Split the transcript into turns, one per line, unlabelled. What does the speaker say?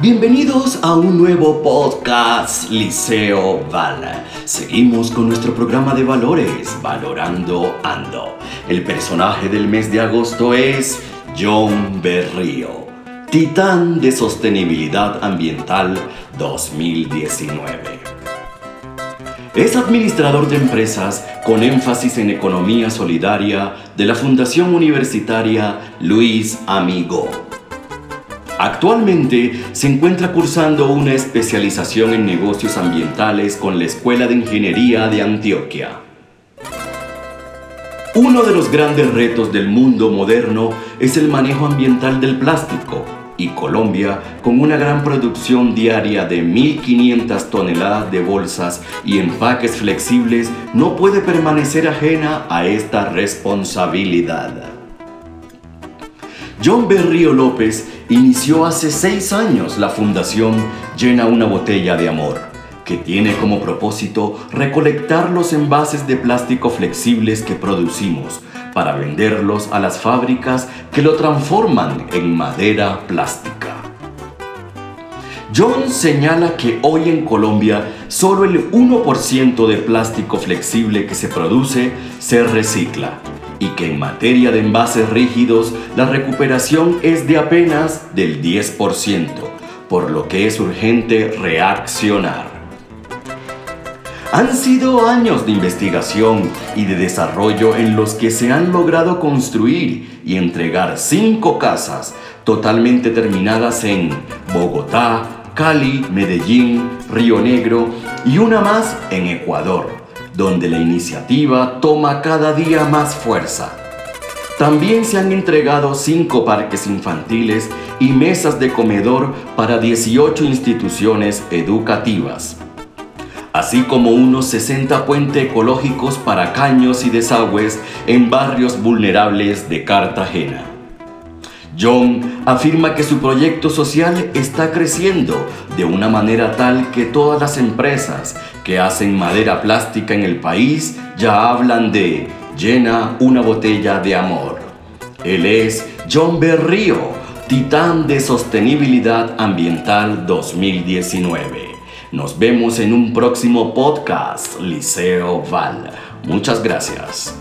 Bienvenidos a un nuevo podcast Liceo Val. Seguimos con nuestro programa de valores, Valorando Ando. El personaje del mes de agosto es John Berrío, titán de sostenibilidad ambiental 2019. Es administrador de empresas con énfasis en economía solidaria de la Fundación Universitaria Luis Amigo. Actualmente se encuentra cursando una especialización en negocios ambientales con la Escuela de Ingeniería de Antioquia. Uno de los grandes retos del mundo moderno es el manejo ambiental del plástico y Colombia, con una gran producción diaria de 1.500 toneladas de bolsas y empaques flexibles, no puede permanecer ajena a esta responsabilidad. John Berrío López inició hace seis años la fundación Llena una botella de amor, que tiene como propósito recolectar los envases de plástico flexibles que producimos para venderlos a las fábricas que lo transforman en madera plástica. John señala que hoy en Colombia solo el 1% de plástico flexible que se produce se recicla y que en materia de envases rígidos la recuperación es de apenas del 10%, por lo que es urgente reaccionar. Han sido años de investigación y de desarrollo en los que se han logrado construir y entregar cinco casas totalmente terminadas en Bogotá, Cali, Medellín, Río Negro y una más en Ecuador, donde la iniciativa toma cada día más fuerza. También se han entregado cinco parques infantiles y mesas de comedor para 18 instituciones educativas así como unos 60 puentes ecológicos para caños y desagües en barrios vulnerables de Cartagena. John afirma que su proyecto social está creciendo de una manera tal que todas las empresas que hacen madera plástica en el país ya hablan de llena una botella de amor. Él es John Berrío, titán de sostenibilidad ambiental 2019. Nos vemos en un próximo podcast, Liceo Val. Muchas gracias.